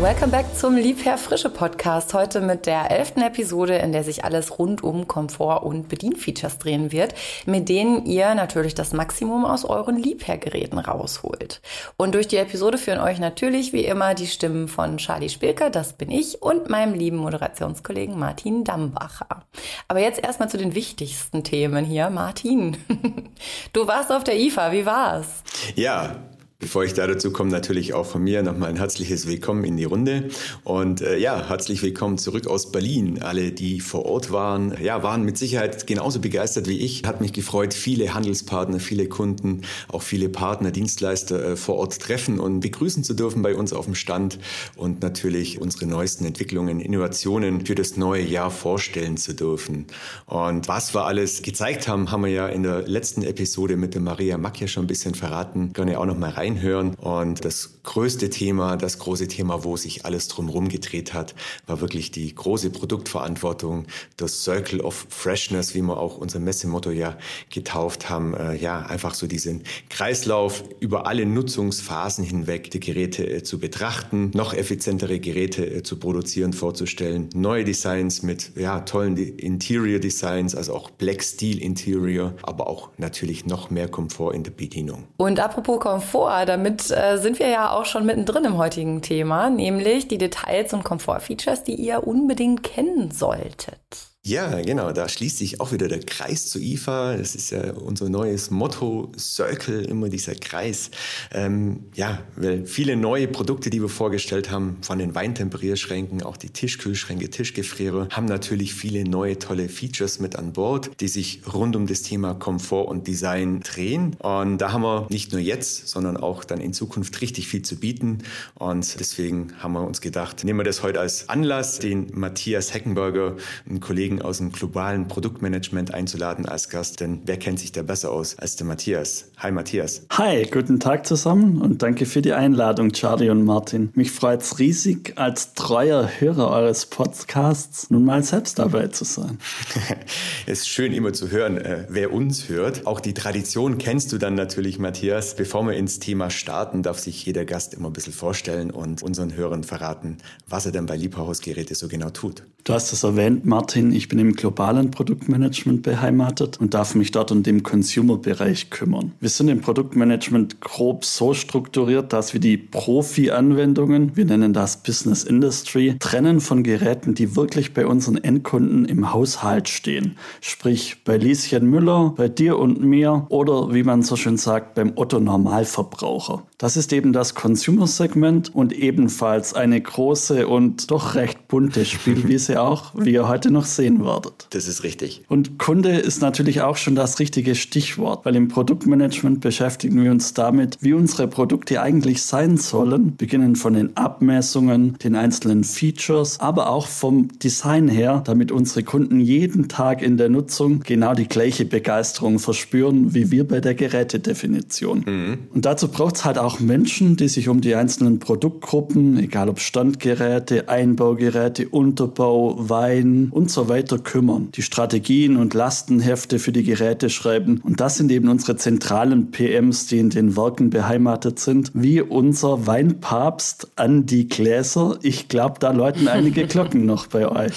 Welcome back zum Liebherr Frische Podcast. Heute mit der elften Episode, in der sich alles rund um Komfort und Bedienfeatures drehen wird, mit denen ihr natürlich das Maximum aus euren Liebherr-Geräten rausholt. Und durch die Episode führen euch natürlich wie immer die Stimmen von Charlie Spilker, das bin ich, und meinem lieben Moderationskollegen Martin Dambacher. Aber jetzt erstmal zu den wichtigsten Themen hier. Martin, du warst auf der IFA, wie war's? Ja, Bevor ich da dazu komme, natürlich auch von mir nochmal ein herzliches Willkommen in die Runde. Und äh, ja, herzlich willkommen zurück aus Berlin. Alle, die vor Ort waren, ja, waren mit Sicherheit genauso begeistert wie ich. Hat mich gefreut, viele Handelspartner, viele Kunden, auch viele Partner, Dienstleister äh, vor Ort treffen und begrüßen zu dürfen bei uns auf dem Stand und natürlich unsere neuesten Entwicklungen, Innovationen für das neue Jahr vorstellen zu dürfen. Und was wir alles gezeigt haben, haben wir ja in der letzten Episode mit der Maria Mack ja schon ein bisschen verraten. Gerne auch noch mal rein reinhören. Und das größte Thema, das große Thema, wo sich alles drumherum gedreht hat, war wirklich die große Produktverantwortung, das Circle of Freshness, wie wir auch unser Messemotto ja getauft haben. Äh, ja, einfach so diesen Kreislauf über alle Nutzungsphasen hinweg die Geräte äh, zu betrachten, noch effizientere Geräte äh, zu produzieren, vorzustellen, neue Designs mit ja, tollen Interior Designs, also auch Black Steel Interior, aber auch natürlich noch mehr Komfort in der Bedienung. Und apropos Komfort, damit äh, sind wir ja auch schon mittendrin im heutigen Thema, nämlich die Details und Komfortfeatures, die ihr unbedingt kennen solltet. Ja, genau, da schließt sich auch wieder der Kreis zu IFA. Das ist ja unser neues Motto, Circle, immer dieser Kreis. Ähm, ja, weil viele neue Produkte, die wir vorgestellt haben, von den Weintemperierschränken, auch die Tischkühlschränke, Tischgefriere, haben natürlich viele neue tolle Features mit an Bord, die sich rund um das Thema Komfort und Design drehen. Und da haben wir nicht nur jetzt, sondern auch dann in Zukunft richtig viel zu bieten. Und deswegen haben wir uns gedacht, nehmen wir das heute als Anlass, den Matthias Heckenberger, einen Kollegen aus dem globalen Produktmanagement einzuladen als Gast, denn wer kennt sich da besser aus als der Matthias? Hi Matthias. Hi, guten Tag zusammen und danke für die Einladung, Charlie und Martin. Mich freut es riesig, als treuer Hörer eures Podcasts nun mal selbst dabei zu sein. es ist schön immer zu hören, äh, wer uns hört. Auch die Tradition kennst du dann natürlich, Matthias. Bevor wir ins Thema starten, darf sich jeder Gast immer ein bisschen vorstellen und unseren Hörern verraten, was er denn bei Liebhausgeräte so genau tut. Du hast es erwähnt, Martin. Ich bin im globalen Produktmanagement beheimatet und darf mich dort um den Consumer-Bereich kümmern. Wir sind im Produktmanagement grob so strukturiert, dass wir die Profi-Anwendungen, wir nennen das Business Industry, trennen von Geräten, die wirklich bei unseren Endkunden im Haushalt stehen. Sprich bei Lieschen Müller, bei dir und mir oder wie man so schön sagt, beim Otto Normalverbraucher. Das ist eben das Consumer-Segment und ebenfalls eine große und doch recht bunte Spielwiese auch, wie ihr heute noch sehen werdet. Das ist richtig. Und Kunde ist natürlich auch schon das richtige Stichwort, weil im Produktmanagement beschäftigen wir uns damit, wie unsere Produkte eigentlich sein sollen, beginnen von den Abmessungen, den einzelnen Features, aber auch vom Design her, damit unsere Kunden jeden Tag in der Nutzung genau die gleiche Begeisterung verspüren, wie wir bei der Gerätedefinition. Mhm. Und dazu braucht es halt auch Menschen, die sich um die einzelnen Produktgruppen, egal ob Standgeräte, Einbaugeräte, Unterbau, Wein und so weiter kümmern, die Strategien und Lastenhefte für die Geräte schreiben. Und das sind eben unsere zentralen PMs, die in den Werken beheimatet sind, wie unser Weinpapst Andi Gläser. Ich glaube, da läuten einige Glocken noch bei euch.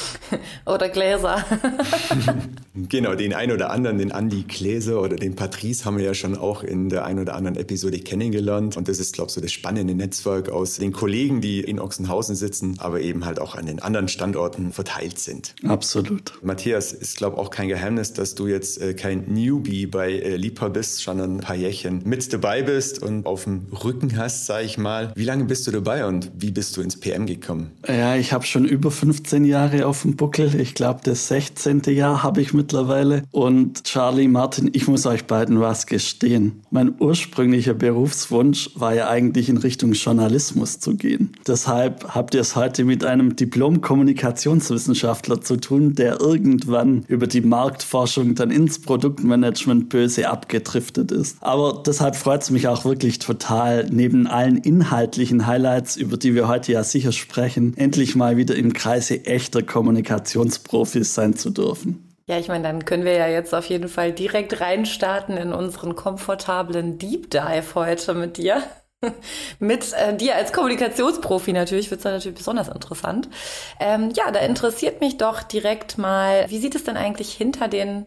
Oder Gläser. genau, den einen oder anderen, den Andi Gläser oder den Patrice haben wir ja schon auch in der einen oder anderen Episode kennengelernt. Und das ist, glaube ich, so das spannende Netzwerk aus den Kollegen, die in Ochsenhausen sitzen, aber eben halt auch an den anderen Standorten verteilt sind. Absolut. Matthias, ist glaube auch kein Geheimnis, dass du jetzt äh, kein Newbie bei äh, Lipa bist, sondern ein paar Jährchen mit dabei bist und auf dem Rücken hast, sage ich mal. Wie lange bist du dabei und wie bist du ins PM gekommen? Ja, ich habe schon über 15 Jahre auf dem Buckel. Ich glaube, das 16. Jahr habe ich mittlerweile. Und Charlie, Martin, ich muss euch beiden was gestehen. Mein ursprünglicher Berufswunsch war ja eigentlich in Richtung Journalismus zu gehen. Deshalb habt ihr es heute mit einem Diplom-Kommunikationswissenschaftler zu tun, der irgendwann über die Marktforschung dann ins Produktmanagement böse abgedriftet ist. Aber deshalb freut es mich auch wirklich total, neben allen inhaltlichen Highlights, über die wir heute ja sicher sprechen, endlich mal wieder im Kreise echter Kommunikationsprofis sein zu dürfen. Ja, ich meine, dann können wir ja jetzt auf jeden Fall direkt reinstarten in unseren komfortablen Deep Dive heute mit dir. Mit äh, dir als Kommunikationsprofi natürlich wird es natürlich besonders interessant. Ähm, ja, da interessiert mich doch direkt mal, wie sieht es denn eigentlich hinter den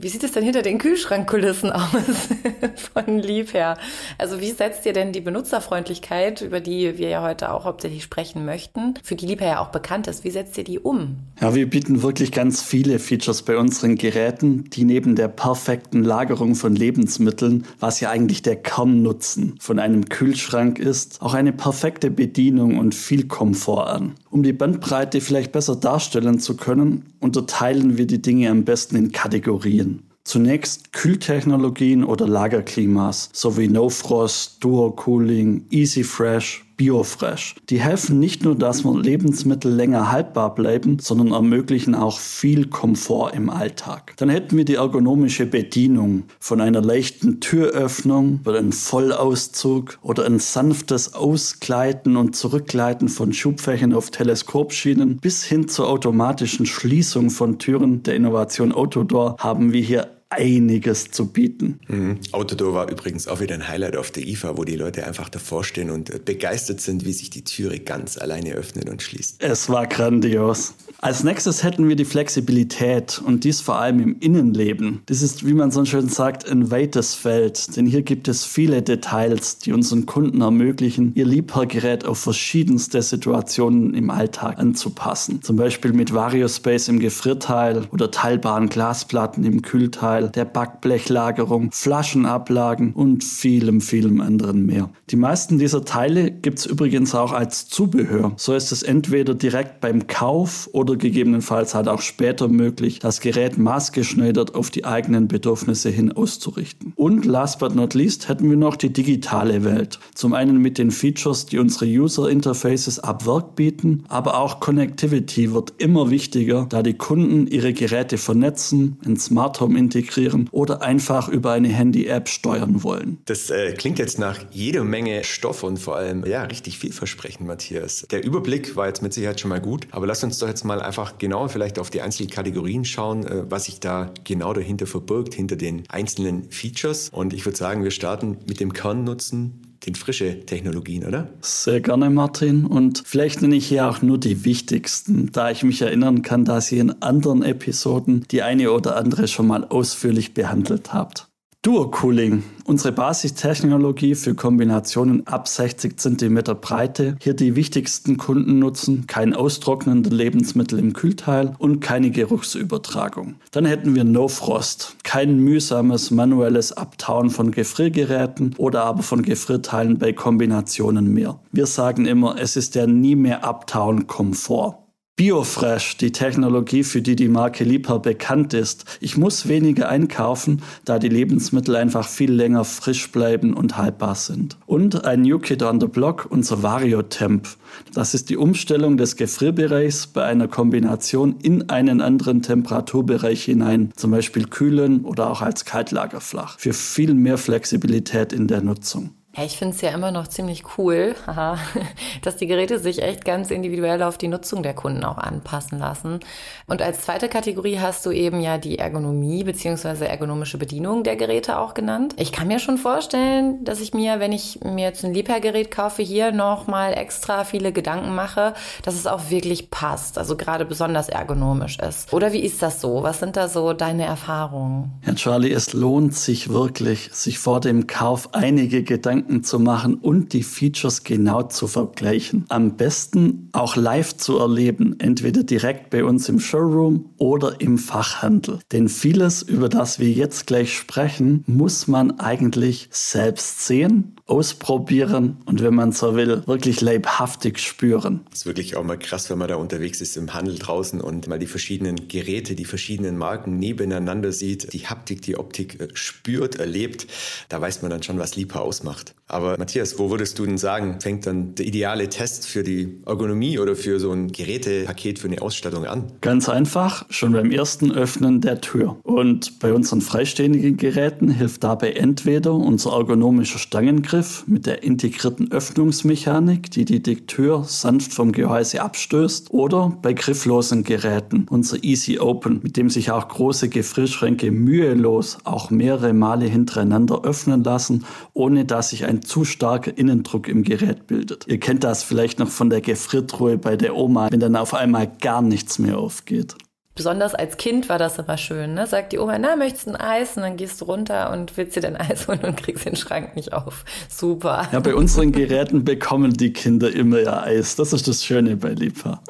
wie sieht es denn hinter den Kühlschrankkulissen aus von Lieb her? Also wie setzt ihr denn die Benutzerfreundlichkeit, über die wir ja heute auch hauptsächlich sprechen möchten, für die Lieb ja auch bekannt ist, wie setzt ihr die um? Ja, wir bieten wirklich ganz viele Features bei unseren Geräten, die neben der perfekten Lagerung von Lebensmitteln, was ja eigentlich der Kernnutzen von einem Kühlschrank ist, auch eine perfekte Bedienung und viel Komfort an. Um die Bandbreite vielleicht besser darstellen zu können, unterteilen wir die Dinge am besten in Kategorien. Zunächst Kühltechnologien oder Lagerklimas sowie No Frost, Dual Cooling, Easy Fresh, Biofresh. Die helfen nicht nur, dass Lebensmittel länger haltbar bleiben, sondern ermöglichen auch viel Komfort im Alltag. Dann hätten wir die ergonomische Bedienung von einer leichten Türöffnung über einen Vollauszug oder ein sanftes Ausgleiten und Zurückgleiten von Schubfächern auf Teleskopschienen bis hin zur automatischen Schließung von Türen der Innovation Autodoor haben wir hier einiges zu bieten. Mhm. Autodoor war übrigens auch wieder ein Highlight auf der IFA, wo die Leute einfach davor stehen und begeistert sind, wie sich die Türe ganz alleine öffnet und schließt. Es war grandios. Als nächstes hätten wir die Flexibilität und dies vor allem im Innenleben. Das ist, wie man so schön sagt, ein weites Feld, denn hier gibt es viele Details, die unseren Kunden ermöglichen, ihr Liebhabergerät auf verschiedenste Situationen im Alltag anzupassen. Zum Beispiel mit Variospace im Gefrierteil oder teilbaren Glasplatten im Kühlteil, der Backblechlagerung, Flaschenablagen und vielem, vielem anderen mehr. Die meisten dieser Teile gibt es übrigens auch als Zubehör. So ist es entweder direkt beim Kauf oder oder gegebenenfalls halt auch später möglich, das Gerät maßgeschneidert auf die eigenen Bedürfnisse hin auszurichten. Und last but not least hätten wir noch die digitale Welt. Zum einen mit den Features, die unsere User Interfaces ab Werk bieten, aber auch Connectivity wird immer wichtiger, da die Kunden ihre Geräte vernetzen, in Smart Home integrieren oder einfach über eine Handy-App steuern wollen. Das äh, klingt jetzt nach jeder Menge Stoff und vor allem ja richtig vielversprechend, Matthias. Der Überblick war jetzt mit Sicherheit schon mal gut, aber lass uns doch jetzt mal mal einfach genauer vielleicht auf die einzelnen Kategorien schauen, äh, was sich da genau dahinter verbirgt, hinter den einzelnen Features. Und ich würde sagen, wir starten mit dem Kernnutzen den frische Technologien, oder? Sehr gerne, Martin. Und vielleicht nenne ich hier auch nur die wichtigsten, da ich mich erinnern kann, dass ihr in anderen Episoden die eine oder andere schon mal ausführlich behandelt habt. Duo Cooling, unsere Basistechnologie für Kombinationen ab 60 cm Breite. Hier die wichtigsten Kunden nutzen, kein austrocknende Lebensmittel im Kühlteil und keine Geruchsübertragung. Dann hätten wir No Frost, kein mühsames manuelles Abtauen von Gefriergeräten oder aber von Gefrierteilen bei Kombinationen mehr. Wir sagen immer, es ist der nie mehr abtauen Komfort. Biofresh, die Technologie, für die die Marke Liebherr bekannt ist. Ich muss weniger einkaufen, da die Lebensmittel einfach viel länger frisch bleiben und haltbar sind. Und ein New Kid on the Block, unser Variotemp. Das ist die Umstellung des Gefrierbereichs bei einer Kombination in einen anderen Temperaturbereich hinein, zum Beispiel kühlen oder auch als Kaltlagerflach, für viel mehr Flexibilität in der Nutzung. Ja, ich finde es ja immer noch ziemlich cool, dass die Geräte sich echt ganz individuell auf die Nutzung der Kunden auch anpassen lassen. Und als zweite Kategorie hast du eben ja die Ergonomie bzw. ergonomische Bedienung der Geräte auch genannt. Ich kann mir schon vorstellen, dass ich mir, wenn ich mir jetzt ein Liebherrgerät kaufe, hier nochmal extra viele Gedanken mache, dass es auch wirklich passt, also gerade besonders ergonomisch ist. Oder wie ist das so? Was sind da so deine Erfahrungen? Herr Charlie, es lohnt sich wirklich, sich vor dem Kauf einige Gedanken Gedanken zu machen und die Features genau zu vergleichen. Am besten auch live zu erleben, entweder direkt bei uns im Showroom oder im Fachhandel. Denn vieles, über das wir jetzt gleich sprechen, muss man eigentlich selbst sehen ausprobieren und wenn man so will, wirklich leibhaftig spüren. Das ist wirklich auch mal krass, wenn man da unterwegs ist im Handel draußen und mal die verschiedenen Geräte, die verschiedenen Marken nebeneinander sieht, die Haptik, die Optik äh, spürt, erlebt. Da weiß man dann schon, was Liebhaber ausmacht. Aber Matthias, wo würdest du denn sagen, fängt dann der ideale Test für die Ergonomie oder für so ein Gerätepaket für eine Ausstattung an? Ganz einfach, schon beim ersten Öffnen der Tür. Und bei unseren freistehenden Geräten hilft dabei entweder unser ergonomischer Stangengriff, Griff mit der integrierten Öffnungsmechanik, die die Tür sanft vom Gehäuse abstößt, oder bei grifflosen Geräten, unser Easy Open, mit dem sich auch große Gefrierschränke mühelos auch mehrere Male hintereinander öffnen lassen, ohne dass ich sich ein zu starker Innendruck im Gerät bildet. Ihr kennt das vielleicht noch von der Gefriertruhe bei der Oma, wenn dann auf einmal gar nichts mehr aufgeht besonders als Kind war das immer schön. Ne? Sagt die Oma, na, möchtest du ein Eis? Und dann gehst du runter und willst dir dein Eis holen und kriegst den Schrank nicht auf. Super. Ja, bei unseren Geräten bekommen die Kinder immer ihr Eis. Das ist das Schöne bei Lipa.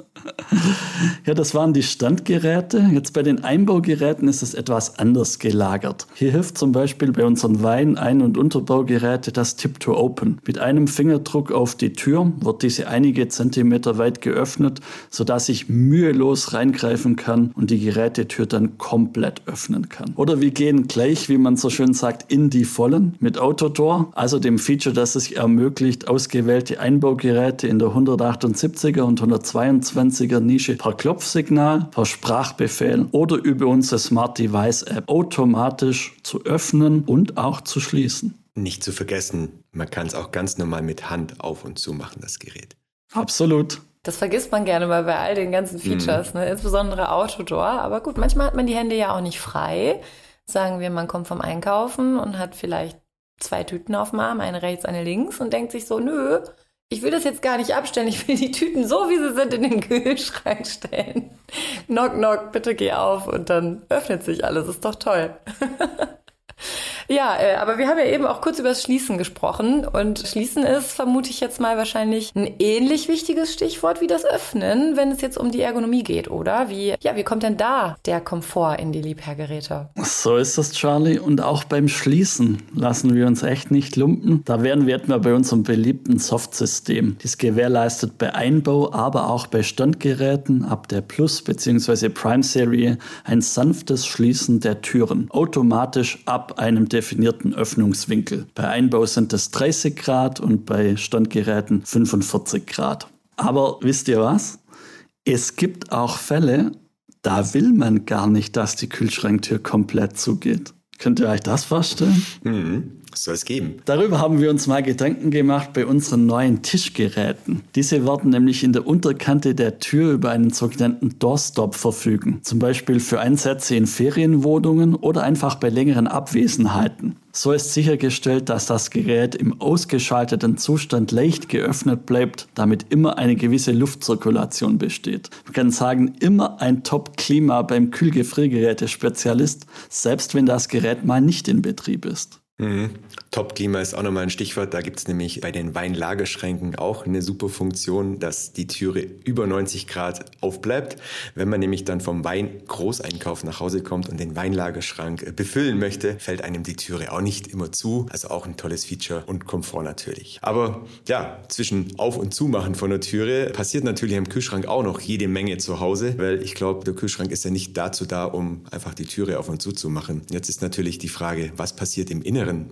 Ja, das waren die Standgeräte. Jetzt bei den Einbaugeräten ist es etwas anders gelagert. Hier hilft zum Beispiel bei unseren Wein-, Ein- und Unterbaugeräte das Tip-to-Open. Mit einem Fingerdruck auf die Tür wird diese einige Zentimeter weit geöffnet, sodass ich mühelos reingreifen kann und die Gerätetür dann komplett öffnen kann. Oder wir gehen gleich, wie man so schön sagt, in die Vollen mit Autodoor, also dem Feature, das es ermöglicht, ausgewählte Einbaugeräte in der 178er und 122 er Nische per Klopfsignal, per Sprachbefehl oder über unsere Smart Device App automatisch zu öffnen und auch zu schließen. Nicht zu vergessen, man kann es auch ganz normal mit Hand auf und zu machen, das Gerät. Absolut. Das vergisst man gerne mal bei all den ganzen Features, mhm. ne? insbesondere Autodoor. Aber gut, manchmal hat man die Hände ja auch nicht frei. Sagen wir, man kommt vom Einkaufen und hat vielleicht zwei Tüten auf dem Arm, eine rechts, eine links und denkt sich so, nö, ich will das jetzt gar nicht abstellen. Ich will die Tüten so, wie sie sind, in den Kühlschrank stellen. knock, knock, bitte geh auf. Und dann öffnet sich alles. Ist doch toll. Ja, äh, aber wir haben ja eben auch kurz über das Schließen gesprochen. Und Schließen ist, vermute ich jetzt mal, wahrscheinlich ein ähnlich wichtiges Stichwort wie das Öffnen, wenn es jetzt um die Ergonomie geht, oder? Wie, ja, wie kommt denn da der Komfort in die Liebherrgeräte? So ist das, Charlie. Und auch beim Schließen lassen wir uns echt nicht lumpen. Da wären wir etwa bei unserem beliebten Softsystem. Dies gewährleistet bei Einbau, aber auch bei Standgeräten ab der Plus- bzw. Prime-Serie ein sanftes Schließen der Türen. Automatisch ab einem definierten Öffnungswinkel. Bei Einbau sind es 30 Grad und bei Standgeräten 45 Grad. Aber wisst ihr was? Es gibt auch Fälle, da will man gar nicht, dass die Kühlschranktür komplett zugeht. Könnt ihr euch das vorstellen? Mhm soll es geben. Darüber haben wir uns mal Gedanken gemacht bei unseren neuen Tischgeräten. Diese werden nämlich in der Unterkante der Tür über einen sogenannten Doorstop verfügen. Zum Beispiel für Einsätze in Ferienwohnungen oder einfach bei längeren Abwesenheiten. So ist sichergestellt, dass das Gerät im ausgeschalteten Zustand leicht geöffnet bleibt, damit immer eine gewisse Luftzirkulation besteht. Man kann sagen, immer ein Top-Klima beim Kühlgefriergeräte-Spezialist, selbst wenn das Gerät mal nicht in Betrieb ist. 嗯。Top-Klima ist auch nochmal ein Stichwort. Da gibt es nämlich bei den Weinlagerschränken auch eine super Funktion, dass die Türe über 90 Grad aufbleibt. Wenn man nämlich dann vom Wein-Großeinkauf nach Hause kommt und den Weinlagerschrank äh, befüllen möchte, fällt einem die Türe auch nicht immer zu. Also auch ein tolles Feature und Komfort natürlich. Aber ja, zwischen Auf- und Zumachen von der Türe passiert natürlich am Kühlschrank auch noch jede Menge zu Hause, weil ich glaube, der Kühlschrank ist ja nicht dazu da, um einfach die Türe auf und zu zu machen. Jetzt ist natürlich die Frage, was passiert im Inneren? Inneren,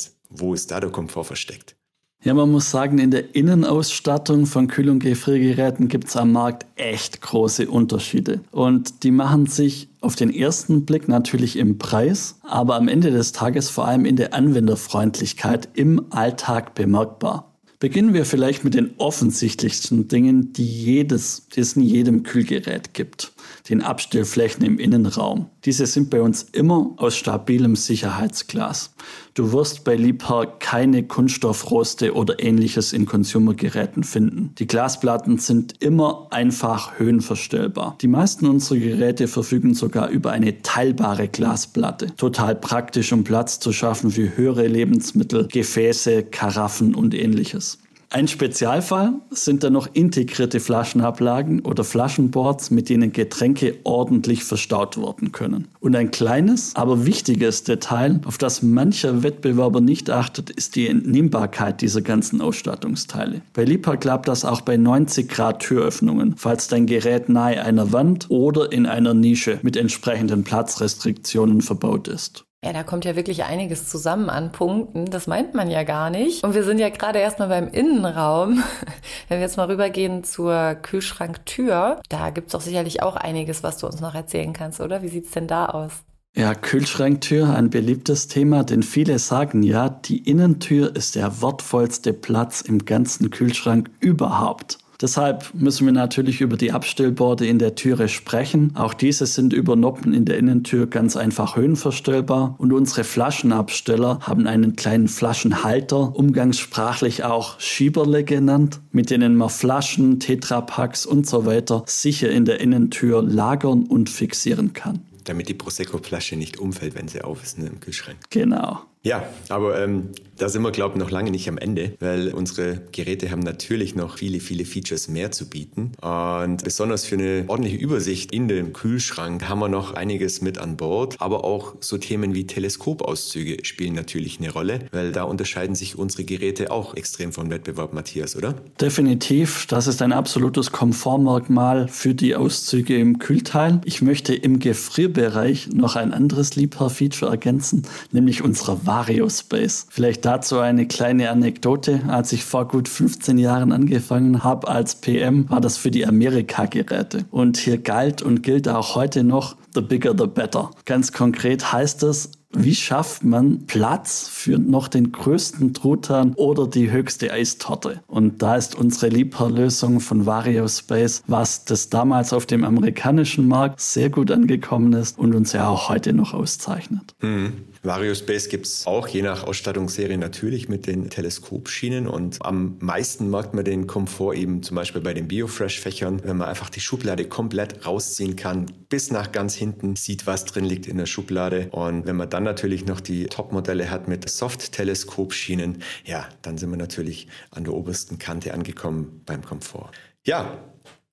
Matthias? Wo ist da der Komfort versteckt? Ja, man muss sagen, in der Innenausstattung von Kühl- und Gefriergeräten gibt es am Markt echt große Unterschiede. Und die machen sich auf den ersten Blick natürlich im Preis, aber am Ende des Tages vor allem in der Anwenderfreundlichkeit im Alltag bemerkbar. Beginnen wir vielleicht mit den offensichtlichsten Dingen, die, jedes, die es in jedem Kühlgerät gibt. Den Abstellflächen im Innenraum. Diese sind bei uns immer aus stabilem Sicherheitsglas. Du wirst bei Liebherr keine Kunststoffroste oder ähnliches in Consumergeräten finden. Die Glasplatten sind immer einfach höhenverstellbar. Die meisten unserer Geräte verfügen sogar über eine teilbare Glasplatte. Total praktisch, um Platz zu schaffen für höhere Lebensmittel, Gefäße, Karaffen und ähnliches. Ein Spezialfall sind dann noch integrierte Flaschenablagen oder Flaschenboards, mit denen Getränke ordentlich verstaut werden können. Und ein kleines, aber wichtiges Detail, auf das mancher Wettbewerber nicht achtet, ist die Entnehmbarkeit dieser ganzen Ausstattungsteile. Bei Lipa klappt das auch bei 90 Grad Türöffnungen, falls dein Gerät nahe einer Wand oder in einer Nische mit entsprechenden Platzrestriktionen verbaut ist. Ja, da kommt ja wirklich einiges zusammen an Punkten. Das meint man ja gar nicht. Und wir sind ja gerade erstmal beim Innenraum. Wenn wir jetzt mal rübergehen zur Kühlschranktür, da gibt's doch sicherlich auch einiges, was du uns noch erzählen kannst, oder? Wie sieht's denn da aus? Ja, Kühlschranktür, ein beliebtes Thema, denn viele sagen ja, die Innentür ist der wertvollste Platz im ganzen Kühlschrank überhaupt. Deshalb müssen wir natürlich über die Abstellborde in der Türe sprechen. Auch diese sind über Noppen in der Innentür ganz einfach höhenverstellbar und unsere Flaschenabsteller haben einen kleinen Flaschenhalter, umgangssprachlich auch Schieberle genannt, mit denen man Flaschen, Tetrapacks und so weiter sicher in der Innentür lagern und fixieren kann. Damit die Prosecco-Flasche nicht umfällt, wenn sie auf ist ne, im Kühlschrank. Genau. Ja, aber ähm, da sind wir, glaube ich, noch lange nicht am Ende, weil unsere Geräte haben natürlich noch viele, viele Features mehr zu bieten. Und besonders für eine ordentliche Übersicht in dem Kühlschrank haben wir noch einiges mit an Bord. Aber auch so Themen wie Teleskopauszüge spielen natürlich eine Rolle, weil da unterscheiden sich unsere Geräte auch extrem vom Wettbewerb, Matthias, oder? Definitiv. Das ist ein absolutes Komfortmerkmal für die Auszüge im Kühlteil. Ich möchte im Gefrierbereich noch ein anderes Liebhaber-Feature ergänzen, nämlich unsere Variospace. Vielleicht dazu eine kleine Anekdote. Als ich vor gut 15 Jahren angefangen habe als PM, war das für die Amerika-Geräte. Und hier galt und gilt auch heute noch, the bigger the better. Ganz konkret heißt es, wie schafft man Platz für noch den größten Truthahn oder die höchste Eistorte? Und da ist unsere Lieferlösung von VarioSpace, was das damals auf dem amerikanischen Markt sehr gut angekommen ist und uns ja auch heute noch auszeichnet. Mhm. VarioSpace gibt es auch je nach Ausstattungsserie natürlich mit den Teleskopschienen und am meisten merkt man den Komfort eben zum Beispiel bei den Biofresh-Fächern, wenn man einfach die Schublade komplett rausziehen kann, bis nach ganz hinten sieht, was drin liegt in der Schublade und wenn man dann natürlich noch die Top-Modelle hat mit Soft-Teleskopschienen, ja, dann sind wir natürlich an der obersten Kante angekommen beim Komfort. Ja,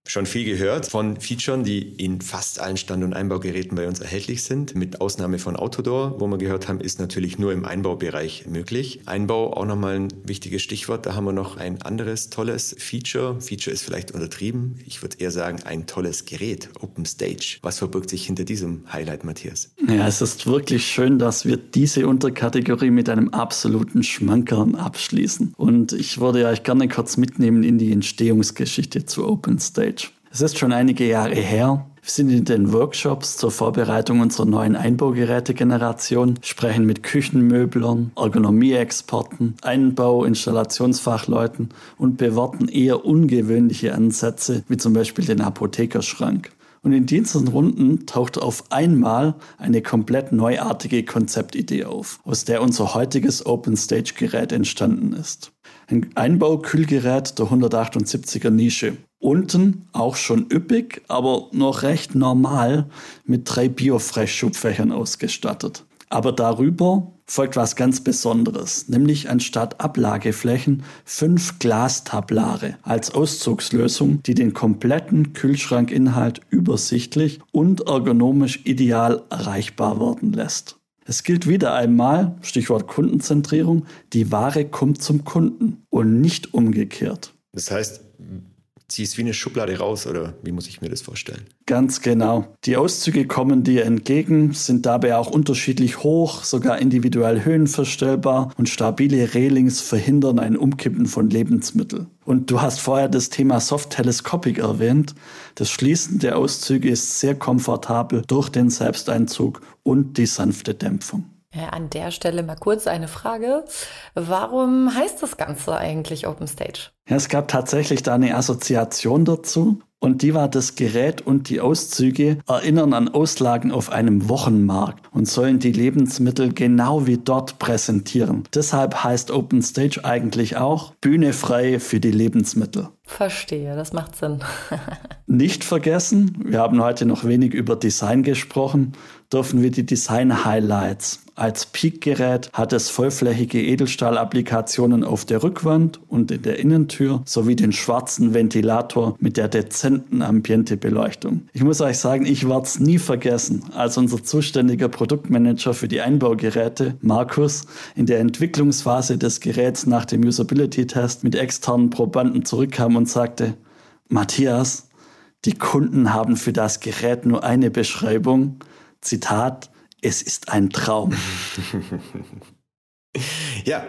schon viel gehört von Features, die in fast allen Stand- und Einbaugeräten bei uns erhältlich sind. Mit Ausnahme von Autodoor, wo wir gehört haben, ist natürlich nur im Einbaubereich möglich. Einbau auch nochmal ein wichtiges Stichwort. Da haben wir noch ein anderes tolles Feature. Feature ist vielleicht untertrieben. Ich würde eher sagen, ein tolles Gerät, Open Stage. Was verbirgt sich hinter diesem Highlight, Matthias? Ja, es ist wirklich schön, dass wir diese Unterkategorie mit einem absoluten Schmankern abschließen. Und ich würde euch gerne kurz mitnehmen in die Entstehungsgeschichte zu Open Stage. Es ist schon einige Jahre her. Wir sind in den Workshops zur Vorbereitung unserer neuen Einbaugerätegeneration, sprechen mit Küchenmöblern, Ergonomieexperten, Einbau-, Installationsfachleuten und bewerten eher ungewöhnliche Ansätze, wie zum Beispiel den Apothekerschrank. Und in diesen Runden taucht auf einmal eine komplett neuartige Konzeptidee auf, aus der unser heutiges Open-Stage-Gerät entstanden ist. Ein Einbaukühlgerät der 178er Nische. Unten auch schon üppig, aber noch recht normal mit drei Biofresh-Schubfächern ausgestattet. Aber darüber folgt was ganz Besonderes, nämlich anstatt Ablageflächen fünf Glastablare als Auszugslösung, die den kompletten Kühlschrankinhalt übersichtlich und ergonomisch ideal erreichbar werden lässt. Es gilt wieder einmal, Stichwort Kundenzentrierung, die Ware kommt zum Kunden und nicht umgekehrt. Das heißt, ziehst wie eine Schublade raus oder wie muss ich mir das vorstellen? Ganz genau. Die Auszüge kommen dir entgegen, sind dabei auch unterschiedlich hoch, sogar individuell höhenverstellbar und stabile Railings verhindern ein Umkippen von Lebensmitteln. Und du hast vorher das Thema Soft Telescopic erwähnt. Das Schließen der Auszüge ist sehr komfortabel durch den Selbsteinzug und die sanfte Dämpfung. Ja, an der Stelle mal kurz eine Frage. Warum heißt das Ganze eigentlich Open Stage? Ja, es gab tatsächlich da eine Assoziation dazu. Und die war das Gerät und die Auszüge erinnern an Auslagen auf einem Wochenmarkt und sollen die Lebensmittel genau wie dort präsentieren. Deshalb heißt Open Stage eigentlich auch Bühne frei für die Lebensmittel. Verstehe, das macht Sinn. Nicht vergessen, wir haben heute noch wenig über Design gesprochen, dürfen wir die Design-Highlights. Als Peak-Gerät hat es vollflächige Edelstahl-Applikationen auf der Rückwand und in der Innentür sowie den schwarzen Ventilator mit der dezenten Ambiente-Beleuchtung. Ich muss euch sagen, ich werde es nie vergessen, als unser zuständiger Produktmanager für die Einbaugeräte, Markus, in der Entwicklungsphase des Geräts nach dem Usability-Test mit externen Probanden zurückkam und sagte, Matthias, die Kunden haben für das Gerät nur eine Beschreibung, Zitat, es ist ein Traum. ja,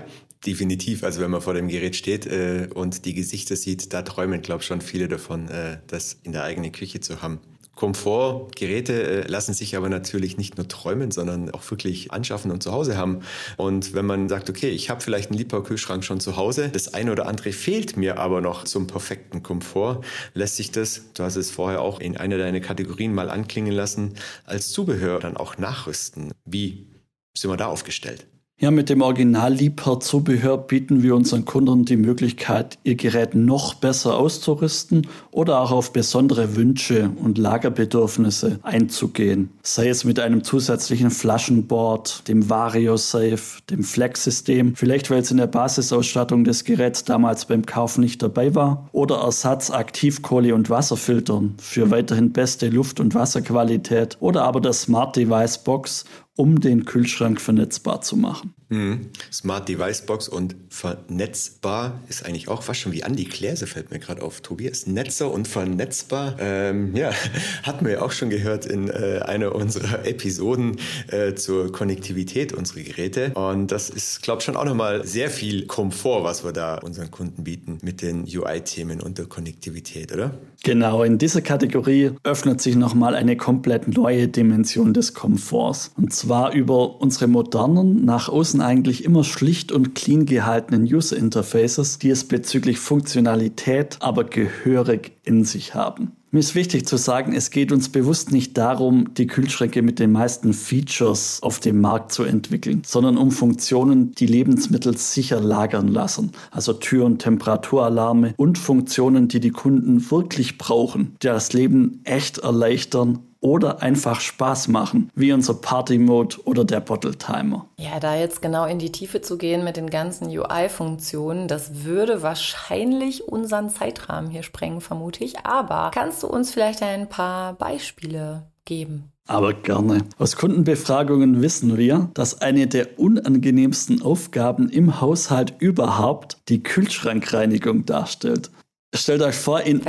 definitiv. Also wenn man vor dem Gerät steht äh, und die Gesichter sieht, da träumen, glaube ich, schon viele davon, äh, das in der eigenen Küche zu haben. Komfortgeräte äh, lassen sich aber natürlich nicht nur träumen, sondern auch wirklich anschaffen und zu Hause haben. Und wenn man sagt, okay, ich habe vielleicht einen Liebhaber-Kühlschrank schon zu Hause, das eine oder andere fehlt mir aber noch zum perfekten Komfort, lässt sich das, du hast es vorher auch in einer deiner Kategorien mal anklingen lassen, als Zubehör dann auch nachrüsten. Wie sind wir da aufgestellt? Ja, mit dem Original Liebherr Zubehör bieten wir unseren Kunden die Möglichkeit, ihr Gerät noch besser auszurüsten oder auch auf besondere Wünsche und Lagerbedürfnisse einzugehen. Sei es mit einem zusätzlichen Flaschenboard, dem Vario Safe, dem Flex-System, vielleicht weil es in der Basisausstattung des Geräts damals beim Kauf nicht dabei war, oder Ersatz Aktivkohle- und Wasserfiltern für weiterhin beste Luft- und Wasserqualität oder aber der Smart Device Box um den Kühlschrank vernetzbar zu machen. Mhm. Smart Device Box und vernetzbar ist eigentlich auch fast schon wie Andi Kläse, fällt mir gerade auf. Tobias Netzer und vernetzbar. Ähm, ja, hatten wir ja auch schon gehört in äh, einer unserer Episoden äh, zur Konnektivität unserer Geräte. Und das ist, glaube ich, schon auch nochmal sehr viel Komfort, was wir da unseren Kunden bieten mit den UI-Themen und der Konnektivität, oder? Genau, in dieser Kategorie öffnet sich nochmal eine komplett neue Dimension des Komforts. Und zwar über unsere modernen, nach außen eigentlich immer schlicht und clean gehaltenen User Interfaces, die es bezüglich Funktionalität aber gehörig in sich haben. Mir ist wichtig zu sagen, es geht uns bewusst nicht darum, die Kühlschränke mit den meisten Features auf dem Markt zu entwickeln, sondern um Funktionen, die Lebensmittel sicher lagern lassen. Also Tür- und Temperaturalarme und Funktionen, die die Kunden wirklich brauchen, die das Leben echt erleichtern oder einfach Spaß machen, wie unser Party Mode oder der Bottle Timer. Ja, da jetzt genau in die Tiefe zu gehen mit den ganzen UI-Funktionen, das würde wahrscheinlich unseren Zeitrahmen hier sprengen, vermute ich. Aber kannst du uns vielleicht ein paar Beispiele geben? Aber gerne. Aus Kundenbefragungen wissen wir, dass eine der unangenehmsten Aufgaben im Haushalt überhaupt die Kühlschrankreinigung darstellt. Stellt euch vor, in,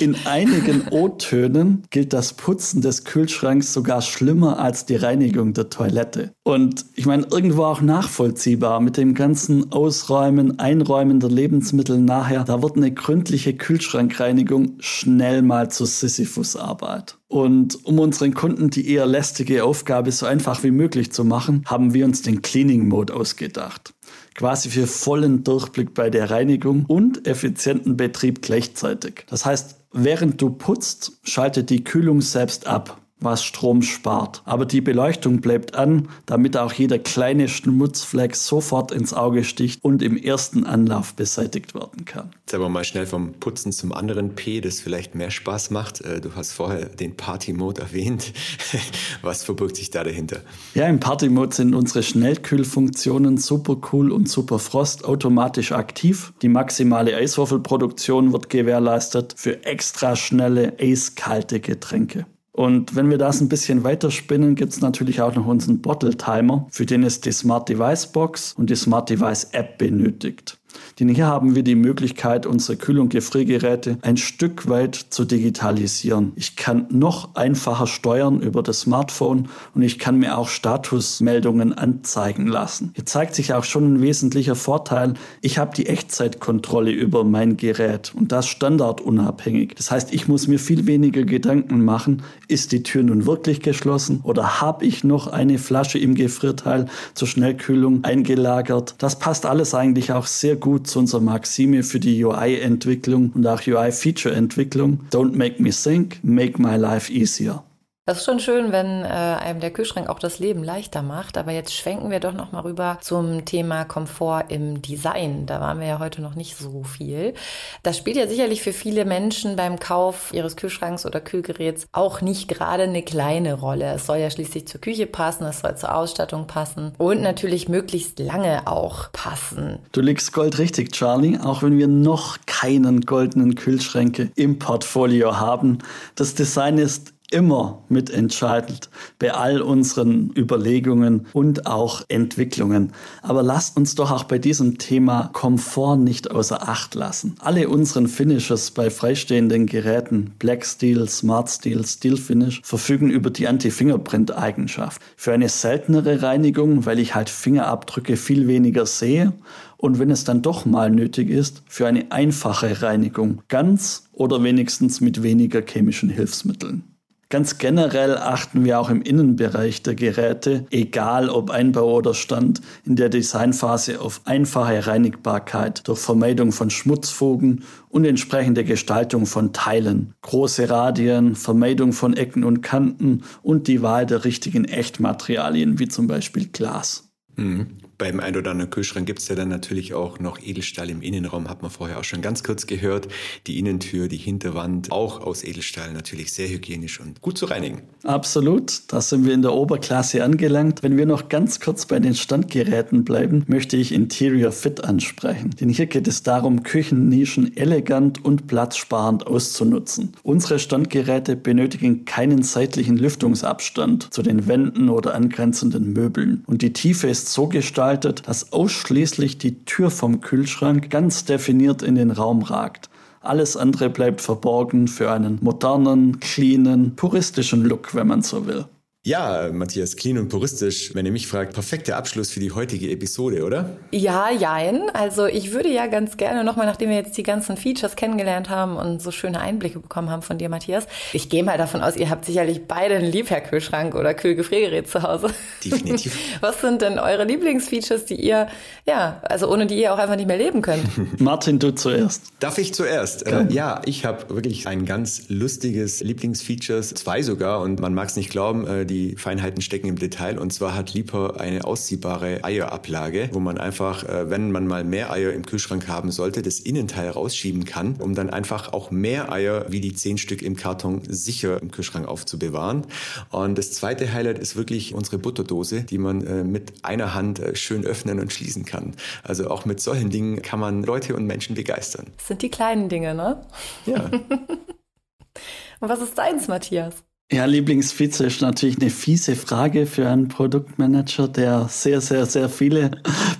in einigen O-Tönen gilt das Putzen des Kühlschranks sogar schlimmer als die Reinigung der Toilette. Und ich meine, irgendwo auch nachvollziehbar mit dem ganzen Ausräumen, Einräumen der Lebensmittel nachher, da wird eine gründliche Kühlschrankreinigung schnell mal zur Sisyphus-Arbeit. Und um unseren Kunden die eher lästige Aufgabe so einfach wie möglich zu machen, haben wir uns den Cleaning Mode ausgedacht quasi für vollen Durchblick bei der Reinigung und effizienten Betrieb gleichzeitig. Das heißt, während du putzt, schaltet die Kühlung selbst ab was Strom spart. Aber die Beleuchtung bleibt an, damit auch jeder kleine Schmutzfleck sofort ins Auge sticht und im ersten Anlauf beseitigt werden kann. Jetzt aber mal schnell vom Putzen zum anderen P, das vielleicht mehr Spaß macht. Äh, du hast vorher den Party-Mode erwähnt. Was verbirgt sich da dahinter? Ja, im Party-Mode sind unsere Schnellkühlfunktionen super cool und super Frost automatisch aktiv. Die maximale Eiswürfelproduktion wird gewährleistet für extra schnelle, eiskalte Getränke. Und wenn wir das ein bisschen weiterspinnen, gibt es natürlich auch noch unseren Bottle Timer, für den es die Smart Device Box und die Smart Device App benötigt. Denn hier haben wir die Möglichkeit, unsere Kühl- und Gefriergeräte ein Stück weit zu digitalisieren. Ich kann noch einfacher steuern über das Smartphone und ich kann mir auch Statusmeldungen anzeigen lassen. Hier zeigt sich auch schon ein wesentlicher Vorteil. Ich habe die Echtzeitkontrolle über mein Gerät und das standardunabhängig. Das heißt, ich muss mir viel weniger Gedanken machen, ist die Tür nun wirklich geschlossen oder habe ich noch eine Flasche im Gefrierteil zur Schnellkühlung eingelagert. Das passt alles eigentlich auch sehr gut zu unserer Maxime für die UI-Entwicklung und auch UI-Feature-Entwicklung. Don't make me think, make my life easier. Das ist schon schön, wenn äh, einem der Kühlschrank auch das Leben leichter macht. Aber jetzt schwenken wir doch noch mal rüber zum Thema Komfort im Design. Da waren wir ja heute noch nicht so viel. Das spielt ja sicherlich für viele Menschen beim Kauf ihres Kühlschranks oder Kühlgeräts auch nicht gerade eine kleine Rolle. Es soll ja schließlich zur Küche passen, es soll zur Ausstattung passen und natürlich möglichst lange auch passen. Du liegst Gold richtig, Charlie, auch wenn wir noch keinen goldenen Kühlschränke im Portfolio haben. Das Design ist immer mitentscheidend bei all unseren Überlegungen und auch Entwicklungen. Aber lasst uns doch auch bei diesem Thema Komfort nicht außer Acht lassen. Alle unseren Finishes bei freistehenden Geräten, Black Steel, Smart Steel, Steel Finish, verfügen über die Anti-Fingerprint-Eigenschaft. Für eine seltenere Reinigung, weil ich halt Fingerabdrücke viel weniger sehe und wenn es dann doch mal nötig ist, für eine einfache Reinigung, ganz oder wenigstens mit weniger chemischen Hilfsmitteln. Ganz generell achten wir auch im Innenbereich der Geräte, egal ob Einbau oder Stand, in der Designphase auf einfache Reinigbarkeit durch Vermeidung von Schmutzfugen und entsprechende Gestaltung von Teilen, große Radien, Vermeidung von Ecken und Kanten und die Wahl der richtigen Echtmaterialien wie zum Beispiel Glas. Mhm. Beim ein oder anderen Kühlschrank gibt es ja dann natürlich auch noch Edelstahl im Innenraum, hat man vorher auch schon ganz kurz gehört. Die Innentür, die Hinterwand, auch aus Edelstahl natürlich sehr hygienisch und gut zu reinigen. Absolut, da sind wir in der Oberklasse angelangt. Wenn wir noch ganz kurz bei den Standgeräten bleiben, möchte ich Interior Fit ansprechen. Denn hier geht es darum, Küchennischen elegant und platzsparend auszunutzen. Unsere Standgeräte benötigen keinen seitlichen Lüftungsabstand zu den Wänden oder angrenzenden Möbeln. Und die Tiefe ist so gestaltet, gestaltet, dass ausschließlich die Tür vom Kühlschrank ganz definiert in den Raum ragt. Alles andere bleibt verborgen für einen modernen, cleanen, puristischen Look, wenn man so will. Ja, Matthias, clean und puristisch, wenn ihr mich fragt, perfekter Abschluss für die heutige Episode, oder? Ja, jein. Also ich würde ja ganz gerne nochmal, nachdem wir jetzt die ganzen Features kennengelernt haben und so schöne Einblicke bekommen haben von dir, Matthias, ich gehe mal davon aus, ihr habt sicherlich beide einen Liebherr-Kühlschrank oder Kühlgefriergerät zu Hause. Definitiv. Was sind denn eure Lieblingsfeatures, die ihr, ja, also ohne die ihr auch einfach nicht mehr leben könnt? Martin, du zuerst. Darf ich zuerst? Äh, ja, ich habe wirklich ein ganz lustiges Lieblingsfeatures, zwei sogar, und man mag es nicht glauben, äh, die die Feinheiten stecken im Detail. Und zwar hat Lieper eine ausziehbare Eierablage, wo man einfach, äh, wenn man mal mehr Eier im Kühlschrank haben sollte, das Innenteil rausschieben kann, um dann einfach auch mehr Eier wie die zehn Stück im Karton sicher im Kühlschrank aufzubewahren. Und das zweite Highlight ist wirklich unsere Butterdose, die man äh, mit einer Hand äh, schön öffnen und schließen kann. Also auch mit solchen Dingen kann man Leute und Menschen begeistern. Das sind die kleinen Dinge, ne? Ja. und was ist deins, Matthias? Ja, Lieblingsvize ist natürlich eine fiese Frage für einen Produktmanager, der sehr, sehr, sehr viele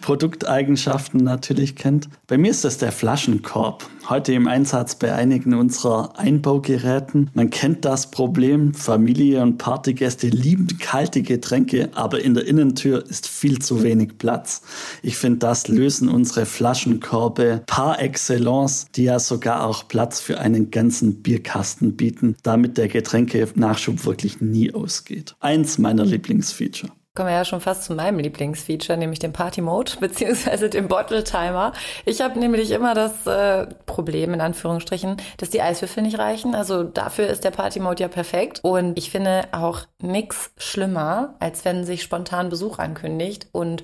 Produkteigenschaften natürlich kennt. Bei mir ist das der Flaschenkorb. Heute im Einsatz bei einigen unserer Einbaugeräten. Man kennt das Problem. Familie und Partygäste lieben kalte Getränke, aber in der Innentür ist viel zu wenig Platz. Ich finde, das lösen unsere Flaschenkörbe par excellence, die ja sogar auch Platz für einen ganzen Bierkasten bieten, damit der Getränke-Nachschub wirklich nie ausgeht. Eins meiner Lieblingsfeature kommen wir ja schon fast zu meinem Lieblingsfeature, nämlich dem Party Mode beziehungsweise dem Bottle Timer. Ich habe nämlich immer das äh, Problem in Anführungsstrichen, dass die Eiswürfel nicht reichen. Also dafür ist der Party Mode ja perfekt und ich finde auch nichts schlimmer, als wenn sich spontan Besuch ankündigt und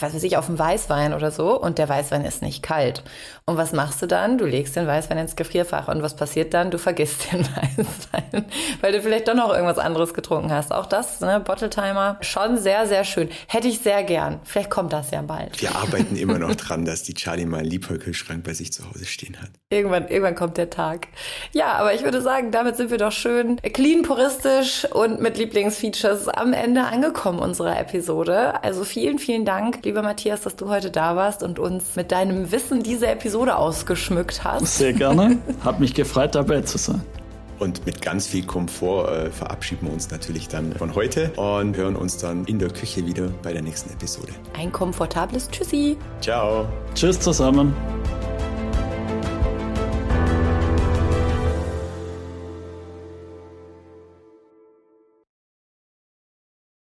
was weiß ich, auf dem Weißwein oder so und der Weißwein ist nicht kalt. Und was machst du dann? Du legst den Weißwein ins Gefrierfach und was passiert dann? Du vergisst den Weißwein, weil du vielleicht doch noch irgendwas anderes getrunken hast. Auch das, ne, Bottle Timer, schon sehr, sehr schön. Hätte ich sehr gern. Vielleicht kommt das ja bald. Wir arbeiten immer noch dran, dass die Charlie mal einen Liebheukelschrank bei sich zu Hause stehen hat. Irgendwann, irgendwann kommt der Tag. Ja, aber ich würde sagen, damit sind wir doch schön clean, puristisch und mit Lieblingsfeatures am Ende angekommen unserer Episode. Also vielen, vielen Dank Dank, lieber Matthias, dass du heute da warst und uns mit deinem Wissen diese Episode ausgeschmückt hast. Sehr gerne. Hat mich gefreut, dabei zu sein. Und mit ganz viel Komfort äh, verabschieden wir uns natürlich dann von heute und hören uns dann in der Küche wieder bei der nächsten Episode. Ein komfortables Tschüssi. Ciao. Tschüss zusammen.